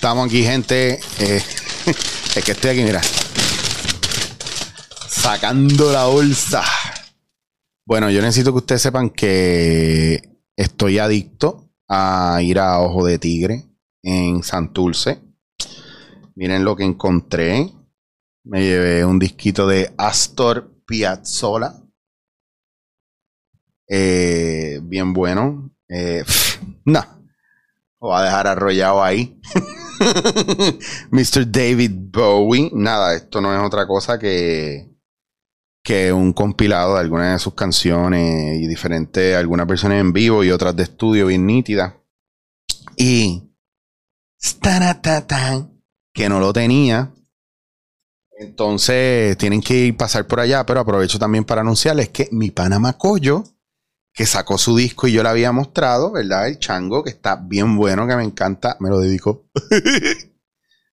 Estamos aquí, gente. Eh, es que estoy aquí, mira. Sacando la bolsa. Bueno, yo necesito que ustedes sepan que estoy adicto a ir a Ojo de Tigre en Santurce. Miren lo que encontré. Me llevé un disquito de Astor Piazzolla. Eh, bien bueno. Eh, no. Lo va a dejar arrollado ahí. Mr. David Bowie. Nada, esto no es otra cosa que, que un compilado de algunas de sus canciones y diferentes, algunas versiones en vivo y otras de estudio bien nítidas. Y que no lo tenía. Entonces tienen que ir pasar por allá, pero aprovecho también para anunciarles que mi Panamá Coyo que sacó su disco y yo le había mostrado, ¿verdad? El chango, que está bien bueno, que me encanta, me lo dedico.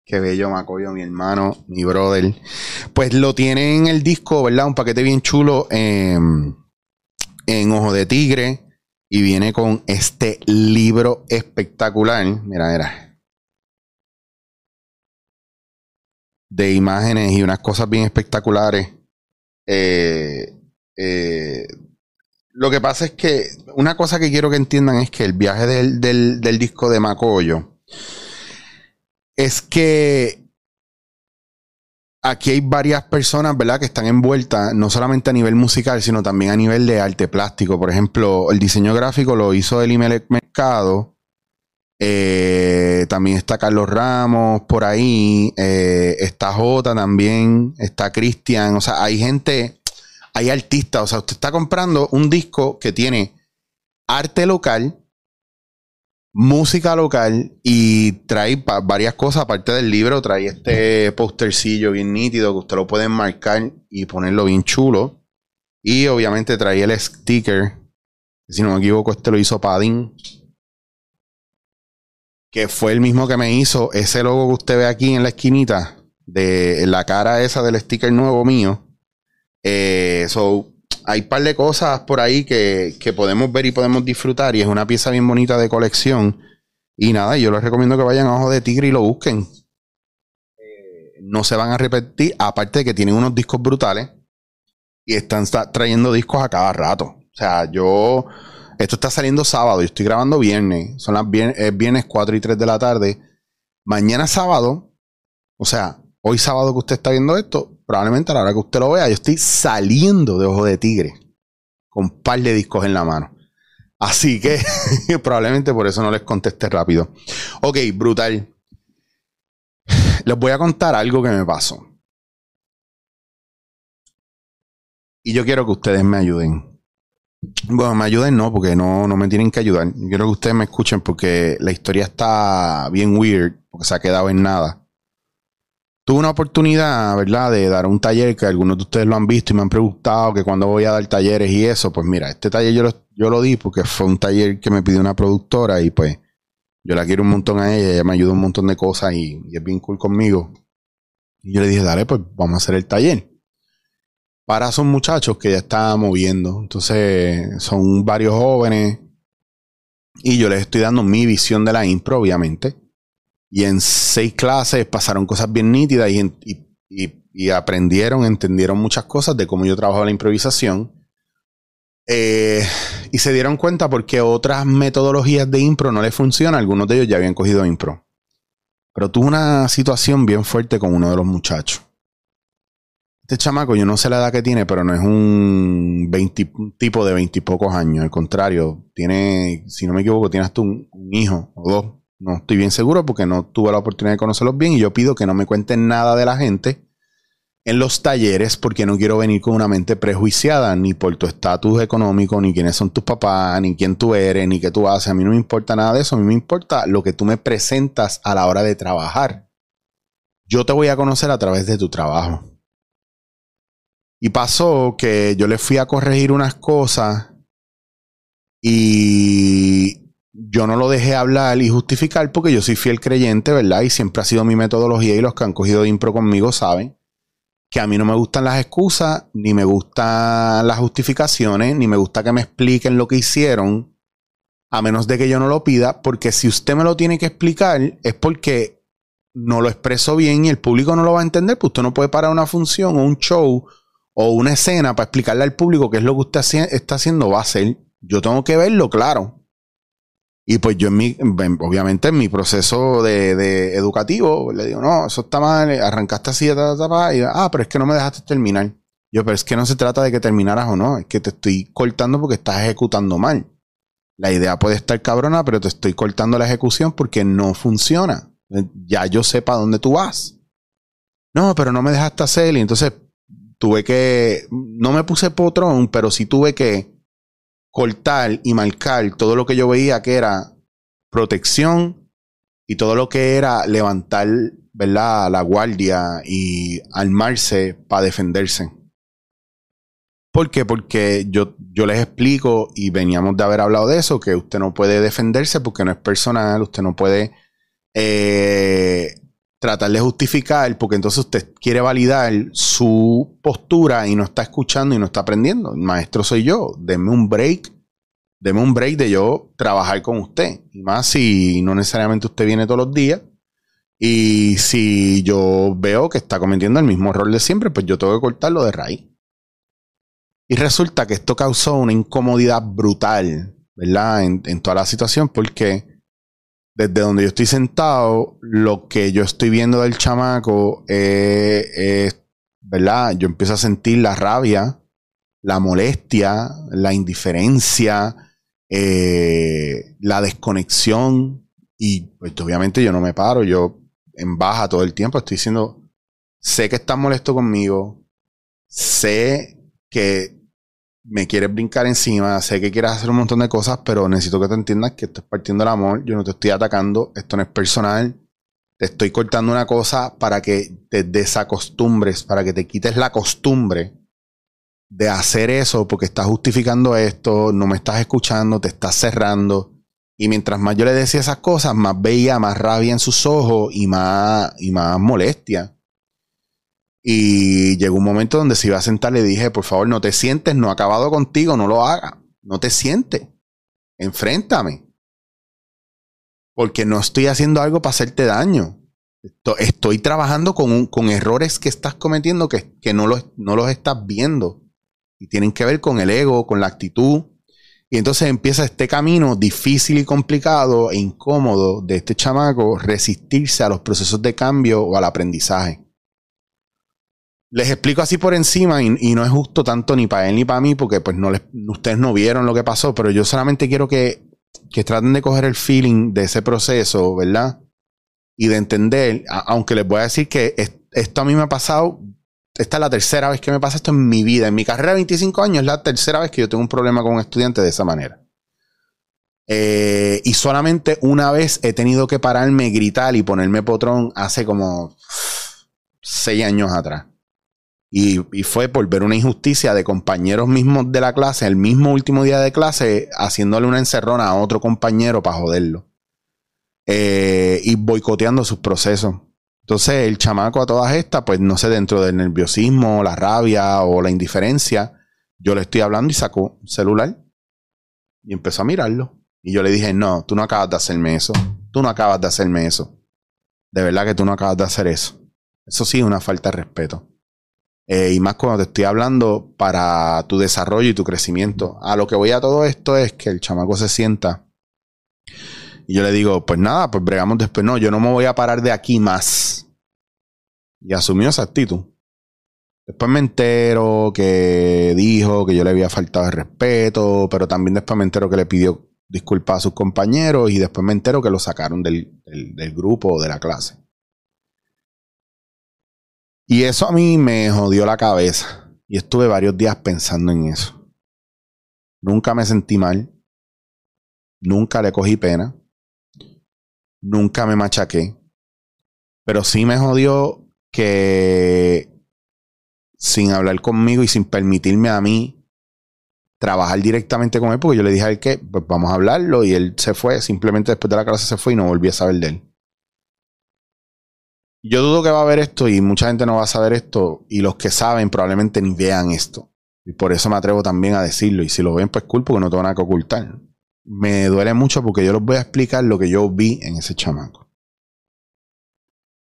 Qué bello Macoyo, mi hermano, mi brother. Pues lo tiene en el disco, ¿verdad? Un paquete bien chulo en, en Ojo de Tigre. Y viene con este libro espectacular. Mira, mira. De imágenes y unas cosas bien espectaculares. Eh, eh, lo que pasa es que una cosa que quiero que entiendan es que el viaje del, disco de Macoyo es que aquí hay varias personas, ¿verdad?, que están envueltas, no solamente a nivel musical, sino también a nivel de arte plástico. Por ejemplo, el diseño gráfico lo hizo Elimelech Mercado. Eh, también está Carlos Ramos por ahí. Eh, está Jota también. Está Cristian. O sea, hay gente hay artistas. O sea, usted está comprando un disco que tiene arte local, música local y trae varias cosas aparte del libro. Trae este postercillo bien nítido que usted lo puede marcar y ponerlo bien chulo. Y obviamente trae el sticker. Si no me equivoco, este lo hizo Padín. Que fue el mismo que me hizo ese logo que usted ve aquí en la esquinita. De la cara esa del sticker nuevo mío. Eh, so, hay un par de cosas por ahí que, podemos ver y podemos disfrutar. Y es una pieza bien bonita de colección. Y nada, yo les recomiendo que vayan a Ojo de Tigre y lo busquen. Eh, no se van a repetir. Aparte de que tienen unos discos brutales. Y están trayendo discos a cada rato. O sea, yo. Esto está saliendo sábado. Yo estoy grabando viernes. Son las viernes, viernes 4 y 3 de la tarde. Mañana sábado. O sea, hoy sábado que usted está viendo esto, probablemente a la hora que usted lo vea, yo estoy saliendo de Ojo de Tigre con un par de discos en la mano. Así que probablemente por eso no les contesté rápido. Ok, brutal. Les voy a contar algo que me pasó. Y yo quiero que ustedes me ayuden. Bueno, me ayuden no, porque no, no me tienen que ayudar. Quiero que ustedes me escuchen porque la historia está bien weird, porque se ha quedado en nada. Tuve una oportunidad, ¿verdad?, de dar un taller que algunos de ustedes lo han visto y me han preguntado que cuando voy a dar talleres y eso. Pues mira, este taller yo lo, yo lo di porque fue un taller que me pidió una productora y pues yo la quiero un montón a ella, ella me ayuda un montón de cosas y, es bien cool conmigo. Y yo le dije, dale, pues vamos a hacer el taller. Para son muchachos que ya están moviendo. Entonces, son varios jóvenes. Y yo les estoy dando mi visión de la impro, obviamente. Y en seis clases pasaron cosas bien nítidas y, aprendieron, entendieron muchas cosas de cómo yo trabajo la improvisación. Eh, y se dieron cuenta porque otras metodologías de impro no les funcionan. Algunos de ellos ya habían cogido impro. Pero tuve una situación bien fuerte con uno de los muchachos. Este chamaco, yo no sé la edad que tiene, pero no es un, tipo de veintipocos años. Al contrario, tiene, si no me equivoco, tiene hasta un hijo o dos. No estoy bien seguro porque no tuve la oportunidad de conocerlos bien y yo pido que no me cuenten nada de la gente en los talleres porque no quiero venir con una mente prejuiciada ni por tu estatus económico, ni quiénes son tus papás, ni quién tú eres, ni qué tú haces. A mí no me importa nada de eso, a mí me importa lo que tú me presentas a la hora de trabajar. Yo te voy a conocer a través de tu trabajo. Y pasó que yo le fui a corregir unas cosas y yo no lo dejé hablar y justificar porque yo soy fiel creyente, ¿verdad? Y siempre ha sido mi metodología y los que han cogido de impro conmigo saben que a mí no me gustan las excusas, ni me gustan las justificaciones, ni me gusta que me expliquen lo que hicieron, a menos de que yo no lo pida, porque si usted me lo tiene que explicar es porque no lo expreso bien y el público no lo va a entender, pues usted no puede parar una función o un show o una escena para explicarle al público qué es lo que usted está haciendo, va a hacer. Yo tengo que verlo, claro. Y pues yo en mi, obviamente en mi proceso de, educativo, le digo, no, eso está mal, arrancaste así, y, ah, pero es que no me dejaste terminar. Yo, pero es que no se trata de que terminaras o no, es que te estoy cortando porque estás ejecutando mal. La idea puede estar cabrona, pero te estoy cortando la ejecución porque no funciona. Ya yo sé para dónde tú vas. No, pero no me dejaste hacer y entonces tuve que, no me puse potrón, pero sí tuve que cortar y marcar todo lo que yo veía que era protección y todo lo que era levantar, ¿verdad? La guardia y armarse para defenderse. ¿Por qué? Porque yo, yo les explico y veníamos de haber hablado de eso, que usted no puede defenderse porque no es personal, usted no puede eh, tratar de justificar porque entonces usted quiere validar su postura y no está escuchando y no está aprendiendo. Maestro soy yo. Deme un break. Deme un break de yo trabajar con usted. Y más si no necesariamente usted viene todos los días. Y si yo veo que está cometiendo el mismo error de siempre, pues yo tengo que cortarlo de raíz. Y resulta que esto causó una incomodidad brutal, ¿verdad? En toda la situación porque desde donde yo estoy sentado, lo que yo estoy viendo del chamaco es, ¿verdad? Yo empiezo a sentir la rabia, la molestia, la indiferencia, eh, la desconexión. Y pues obviamente yo no me paro, yo en baja todo el tiempo estoy diciendo, sé que estás molesto conmigo, sé que me quieres brincar encima, sé que quieres hacer un montón de cosas, pero necesito que te entiendas que esto es partiendo del amor, yo no te estoy atacando, esto no es personal, te estoy cortando una cosa para que te desacostumbres, para que te quites la costumbre de hacer eso porque estás justificando esto, no me estás escuchando, te estás cerrando. Y mientras más yo le decía esas cosas, más veía más rabia en sus ojos y más, y más molestia. Y llegó un momento donde se iba a sentar, le dije, por favor, no te sientes, no he acabado contigo, no lo hagas, no te sientes, enfréntame. Porque no estoy haciendo algo para hacerte daño. Estoy trabajando con, con errores que estás cometiendo que, que no, los, no los estás viendo. Y tienen que ver con el ego, con la actitud. Y entonces empieza este camino difícil y complicado e incómodo de este chamaco resistirse a los procesos de cambio o al aprendizaje. Les explico así por encima y, no es justo tanto ni para él ni para mí porque pues no les, ustedes no vieron lo que pasó, pero yo solamente quiero que, que traten de coger el feeling de ese proceso, ¿verdad? Y de entender, aunque les voy a decir que esto a mí me ha pasado, esta es la tercera vez que me pasa esto en mi vida, en mi carrera de 25 años es la tercera vez que yo tengo un problema con un estudiante de esa manera. Eh, y solamente una vez he tenido que pararme, gritar y ponerme potrón hace como seis años atrás. Y, fue por ver una injusticia de compañeros mismos de la clase, el mismo último día de clase, haciéndole una encerrona a otro compañero para joderlo. Eh, y boicoteando sus procesos. Entonces, el chamaco a todas estas, pues no sé, dentro del nerviosismo, la rabia o la indiferencia, yo le estoy hablando y sacó un celular y empezó a mirarlo. Y yo le dije, no, tú no acabas de hacerme eso. Tú no acabas de hacerme eso. De verdad que tú no acabas de hacer eso. Eso sí es una falta de respeto. Eh, y más cuando te estoy hablando para tu desarrollo y tu crecimiento. A lo que voy a todo esto es que el chamaco se sienta y yo le digo, pues nada, pues bregamos después. No, yo no me voy a parar de aquí más. Y asumió esa actitud. Después me entero que dijo que yo le había faltado el respeto, pero también después me entero que le pidió disculpas a sus compañeros y después me entero que lo sacaron del, del, del grupo o de la clase. Y eso a mí me jodió la cabeza. Y estuve varios días pensando en eso. Nunca me sentí mal. Nunca le cogí pena. Nunca me machaqué. Pero sí me jodió que sin hablar conmigo y sin permitirme a mí trabajar directamente con él, porque yo le dije a él que pues vamos a hablarlo y él se fue, simplemente después de la clase se fue y no volví a saber de él. Yo dudo que va a haber esto y mucha gente no va a saber esto y los que saben probablemente ni vean esto. Y por eso me atrevo también a decirlo. Y si lo ven, pues culpo porque no tengo nada que ocultar. Me duele mucho porque yo les voy a explicar lo que yo vi en ese chamaco.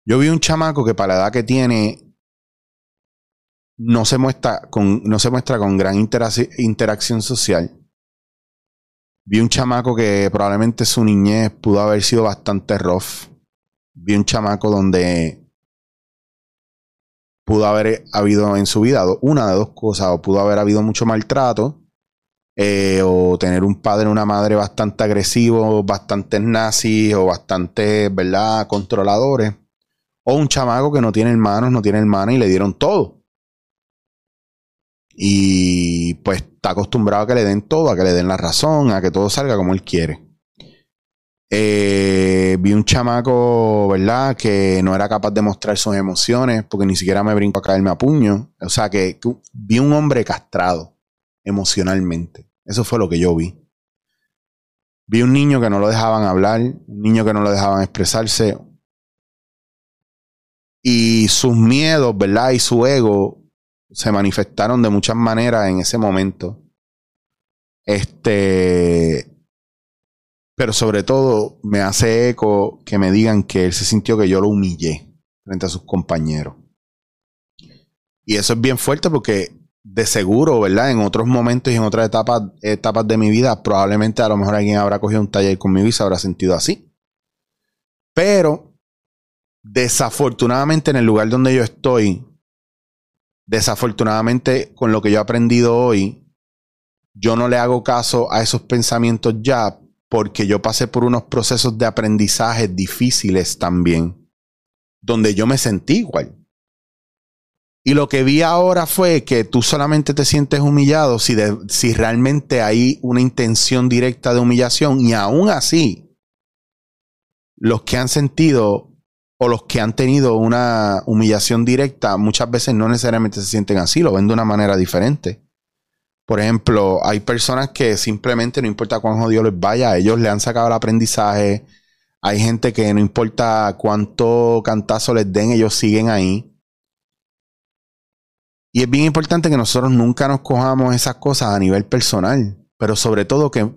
Yo vi un chamaco que para la edad que tiene no se muestra con, no se muestra con gran interacción social. Vi un chamaco que probablemente su niñez pudo haber sido bastante rough. Vi un chamaco donde pudo haber habido en su vida una de dos cosas, o pudo haber habido mucho maltrato, eh, o tener un padre o una madre bastante agresivos, bastante nazis o bastante, ¿verdad?, controladores, o un chamaco que no tiene hermanos, no tiene hermanas y le dieron todo. Y pues está acostumbrado a que le den todo, a que le den la razón, a que todo salga como él quiere. Eh, vi un chamaco, ¿verdad? Que no era capaz de mostrar sus emociones porque ni siquiera me brinco a caerme a puño. O sea, que, vi un hombre castrado emocionalmente. Eso fue lo que yo vi. Vi un niño que no lo dejaban hablar, un niño que no lo dejaban expresarse. Y sus miedos, ¿verdad? Y su ego se manifestaron de muchas maneras en ese momento. Este pero sobre todo me hace eco que me digan que él se sintió que yo lo humillé frente a sus compañeros. Y eso es bien fuerte porque de seguro, ¿verdad? En otros momentos y en otras etapas, etapas de mi vida, probablemente a lo mejor alguien habrá cogido un taller conmigo y se habrá sentido así. Pero desafortunadamente en el lugar donde yo estoy, desafortunadamente con lo que yo he aprendido hoy, yo no le hago caso a esos pensamientos ya porque yo pasé por unos procesos de aprendizaje difíciles también, donde yo me sentí igual. Y lo que vi ahora fue que tú solamente te sientes humillado si, si realmente hay una intención directa de humillación y aún así, los que han sentido o los que han tenido una humillación directa muchas veces no necesariamente se sienten así, lo ven de una manera diferente. Por ejemplo, hay personas que simplemente no importa cuán jodido les vaya, ellos le han sacado el aprendizaje. Hay gente que no importa cuánto cantazo les den, ellos siguen ahí. Y es bien importante que nosotros nunca nos cojamos esas cosas a nivel personal, pero sobre todo que,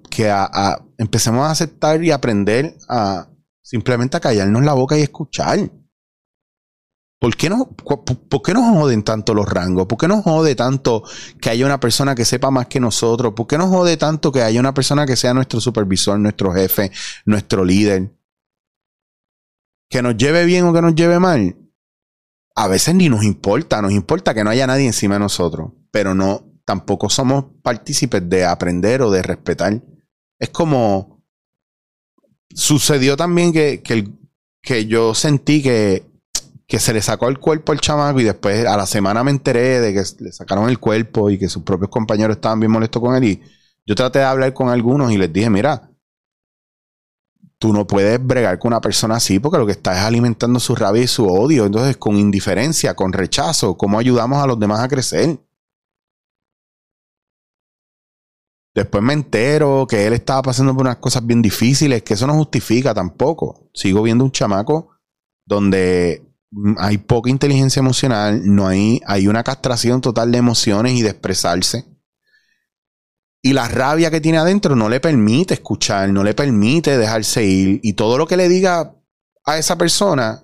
empecemos a aceptar y aprender a simplemente a callarnos la boca y escuchar. ¿Por qué, no, ¿Por qué nos joden tanto los rangos? ¿Por qué nos jode tanto que haya una persona que sepa más que nosotros? ¿Por qué nos jode tanto que haya una persona que sea nuestro supervisor, nuestro jefe, nuestro líder? Que nos lleve bien o que nos lleve mal. A veces ni nos importa, nos importa que no haya nadie encima de nosotros, pero no, tampoco somos partícipes de aprender o de respetar. Es como sucedió también que, que, que yo sentí que que se le sacó el cuerpo al chamaco y después a la semana me enteré de que le sacaron el cuerpo y que sus propios compañeros estaban bien molestos con él. Y yo traté de hablar con algunos y les dije, mira, tú no puedes bregar con una persona así porque lo que está es alimentando su rabia y su odio. Entonces, con indiferencia, con rechazo, ¿cómo ayudamos a los demás a crecer? Después me entero que él estaba pasando por unas cosas bien difíciles, que eso no justifica tampoco. Sigo viendo un chamaco donde hay poca inteligencia emocional, no hay, hay una castración total de emociones y de expresarse. Y la rabia que tiene adentro no le permite escuchar, no le permite dejarse ir. Y todo lo que le diga a esa persona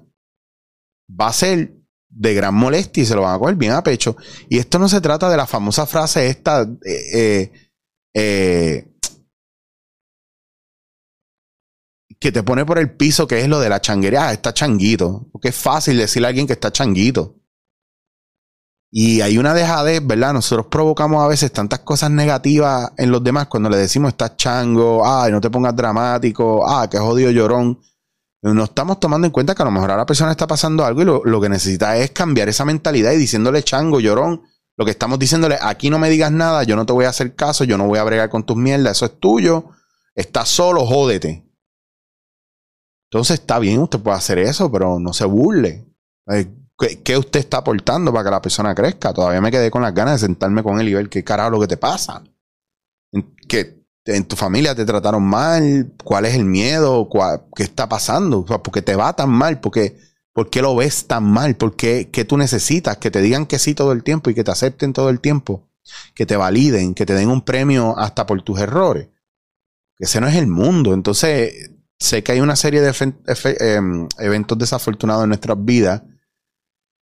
va a ser de gran molestia y se lo van a coger bien a pecho. Y esto no se trata de la famosa frase esta, eh, eh, eh que te pone por el piso, que es lo de la changuería, ah, está changuito. Porque es fácil decirle a alguien que está changuito. Y hay una dejadez, ¿verdad? Nosotros provocamos a veces tantas cosas negativas en los demás cuando le decimos estás chango, ay, no te pongas dramático, ah, que jodido llorón. No estamos tomando en cuenta que a lo mejor a la persona está pasando algo y lo, lo que necesita es cambiar esa mentalidad y diciéndole chango, llorón. Lo que estamos diciéndole, aquí no me digas nada, yo no te voy a hacer caso, yo no voy a bregar con tus mierdas, eso es tuyo. Estás solo, jódete. Entonces está bien, usted puede hacer eso, pero no se burle. ¿Qué, usted está aportando para que la persona crezca? Todavía me quedé con las ganas de sentarme con él y ver qué carajo lo que te pasa. Que en tu familia te trataron mal, cuál es el miedo, qué está pasando, ¿por qué te va tan mal, ¿Por qué lo ves tan mal, ¿Por qué tú necesitas que te digan que sí todo el tiempo y que te acepten todo el tiempo, que te validen, que te den un premio hasta por tus errores. Ese no es el mundo. Entonces, sé que hay una serie de em, eventos desafortunados en nuestras vidas.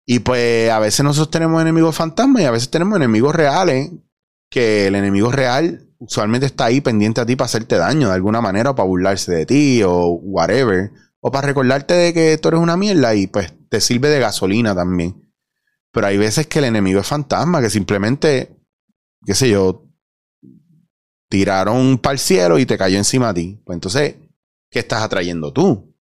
Y pues a veces nosotros tenemos enemigos fantasmas y a veces tenemos enemigos reales. Que el enemigo real usualmente está ahí pendiente a ti para hacerte daño de alguna manera o para burlarse de ti o whatever. O para recordarte de que tú eres una mierda y pues te sirve de gasolina también. Pero hay veces que el enemigo es fantasma, que simplemente, qué sé yo, tiraron para el cielo y te cayó encima a ti. Pues entonces, ¿qué estás atrayendo tú?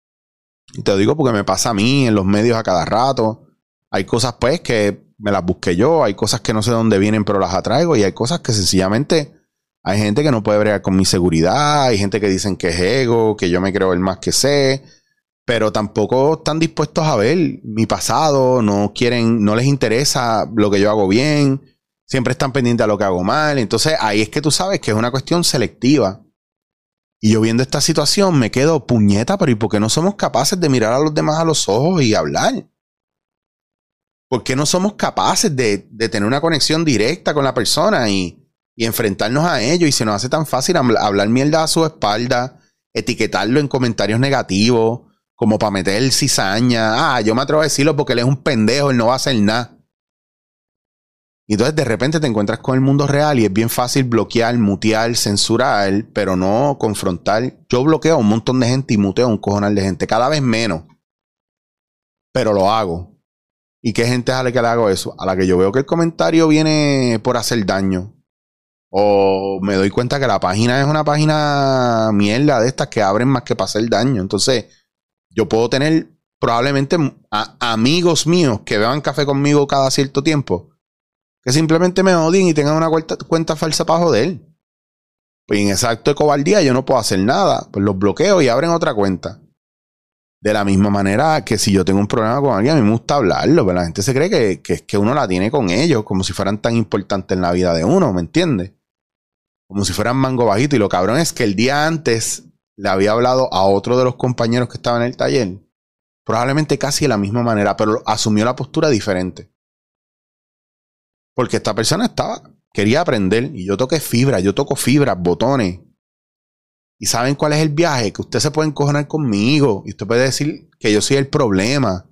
Te lo digo porque me pasa a mí en los medios a cada rato. Hay cosas pues que me las busqué yo, hay cosas que no sé de dónde vienen pero las atraigo y hay cosas que sencillamente hay gente que no puede bregar con mi seguridad, hay gente que dicen que es ego, que yo me creo el más que sé, pero tampoco están dispuestos a ver mi pasado, no quieren, no les interesa lo que yo hago bien, siempre están pendientes a lo que hago mal. Entonces ahí es que tú sabes que es una cuestión selectiva. Y yo viendo esta situación me quedo puñeta, pero ¿y por qué no somos capaces de mirar a los demás a los ojos y hablar? ¿Por qué no somos capaces de, tener una conexión directa con la persona y, y enfrentarnos a ello y se nos hace tan fácil hablar mierda a su espalda, etiquetarlo en comentarios negativos, como para meter cizaña. Ah, yo me atrevo a decirlo porque él es un pendejo, él no va a hacer nada. Y entonces de repente te encuentras con el mundo real y es bien fácil bloquear, mutear, censurar, pero no confrontar. Yo bloqueo a un montón de gente y muteo a un cojonal de gente, cada vez menos. Pero lo hago. ¿Y qué gente es a la que le hago eso? A la que yo veo que el comentario viene por hacer daño. O me doy cuenta que la página es una página mierda de estas que abren más que para hacer daño. Entonces, yo puedo tener probablemente amigos míos que beban café conmigo cada cierto tiempo, que simplemente me odien y tengan una cuenta, cuenta falsa para joder. Pues en ese acto de cobardía yo no puedo hacer nada. Pues los bloqueo y abren otra cuenta. De la misma manera que si yo tengo un problema con alguien, a mí me gusta hablarlo, pero la gente se cree que, que, que uno la tiene con ellos, como si fueran tan importantes en la vida de uno, ¿me entiendes? como si fueran mango bajito. Y lo cabrón es que el día antes le había hablado a otro de los compañeros que estaba en el taller, probablemente casi de la misma manera, pero asumió la postura diferente. Porque esta persona estaba, quería aprender y yo toqué fibra, yo toco fibras, botones. Y saben cuál es el viaje, que usted se puede encojonar conmigo y usted puede decir que yo soy el problema,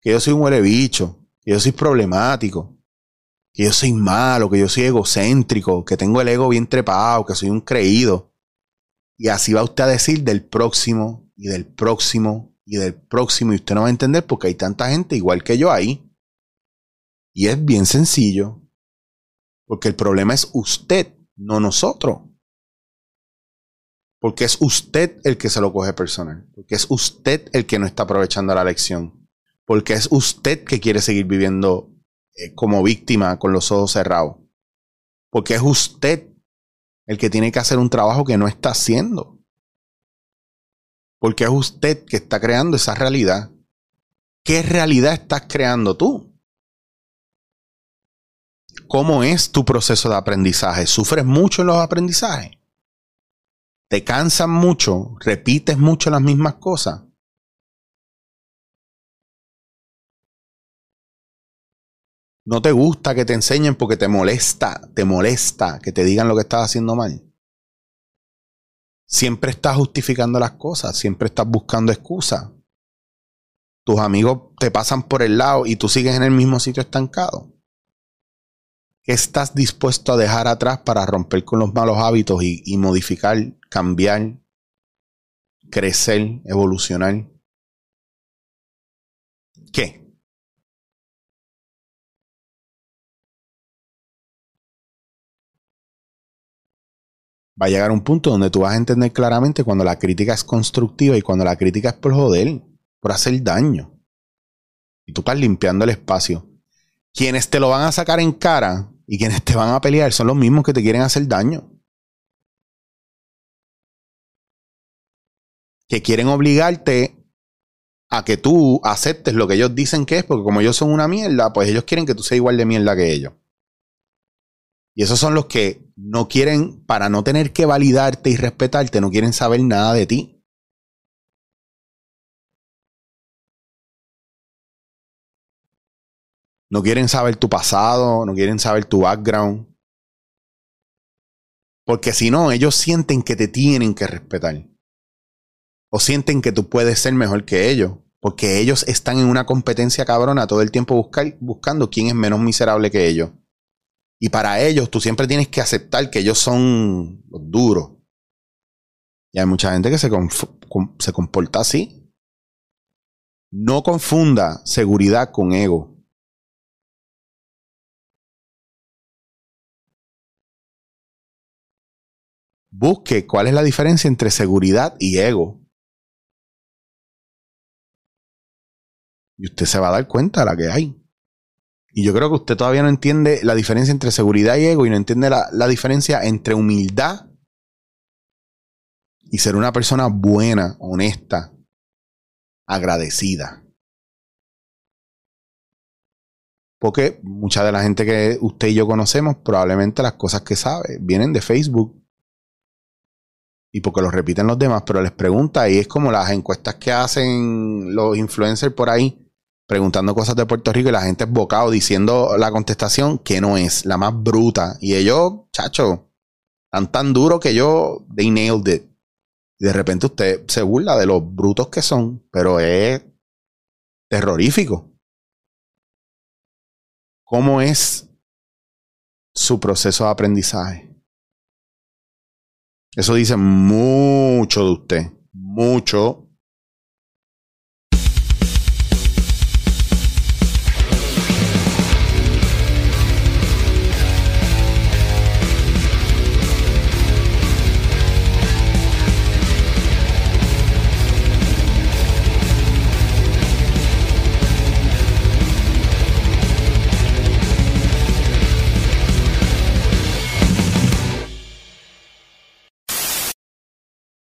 que yo soy un huele bicho, que yo soy problemático que yo soy malo, que yo soy egocéntrico, que tengo el ego bien trepado, que soy un creído. Y así va usted a decir del próximo y del próximo y del próximo. Y usted no va a entender porque hay tanta gente igual que yo ahí. Y es bien sencillo. Porque el problema es usted, no nosotros. Porque es usted el que se lo coge personal. Porque es usted el que no está aprovechando la lección. Porque es usted que quiere seguir viviendo eh, como víctima con los ojos cerrados. Porque es usted el que tiene que hacer un trabajo que no está haciendo. Porque es usted que está creando esa realidad. ¿Qué realidad estás creando tú? ¿Cómo es tu proceso de aprendizaje? ¿Sufres mucho en los aprendizajes? ¿Te cansan mucho? ¿Repites mucho las mismas cosas? no te gusta que te enseñen porque te molesta, te molesta que te digan lo que estás haciendo mal. Siempre estás justificando las cosas, siempre estás buscando excusas. Tus amigos te pasan por el lado y tú sigues en el mismo sitio estancado. ¿Qué estás dispuesto a dejar atrás para romper con los malos hábitos y, y modificar, cambiar, crecer, evolucionar? ¿Qué? va a llegar un punto donde tú vas a entender claramente cuando la crítica es constructiva y cuando la crítica es por joder, por hacer daño. Y tú estás limpiando el espacio. Quienes te lo van a sacar en cara y quienes te van a pelear son los mismos que te quieren hacer daño. Que quieren obligarte a que tú aceptes lo que ellos dicen que es, porque como ellos son una mierda, pues ellos quieren que tú seas igual de mierda que ellos. Y esos son los que no quieren, para no tener que validarte y respetarte, no quieren saber nada de ti. No quieren saber tu pasado, no quieren saber tu background. Porque si no, ellos sienten que te tienen que respetar. O sienten que tú puedes ser mejor que ellos. Porque ellos están en una competencia cabrona todo el tiempo buscando quién es menos miserable que ellos. Y para ellos tú siempre tienes que aceptar que ellos son los duros. Y hay mucha gente que se, se comporta así. No confunda seguridad con ego. Busque cuál es la diferencia entre seguridad y ego. Y usted se va a dar cuenta de la que hay. Y yo creo que usted todavía no entiende la diferencia entre seguridad y ego y no entiende la, la diferencia entre humildad y ser una persona buena, honesta, agradecida. Porque mucha de la gente que usted y yo conocemos, probablemente las cosas que sabe vienen de Facebook. Y porque lo repiten los demás, pero les pregunta, y es como las encuestas que hacen los influencers por ahí, preguntando cosas de Puerto Rico y la gente es bocado diciendo la contestación que no es, la más bruta. Y ellos, chacho, están tan duro que yo, they nailed it. Y de repente usted se burla de los brutos que son, pero es terrorífico. ¿Cómo es su proceso de aprendizaje? Eso dice mucho de usted, mucho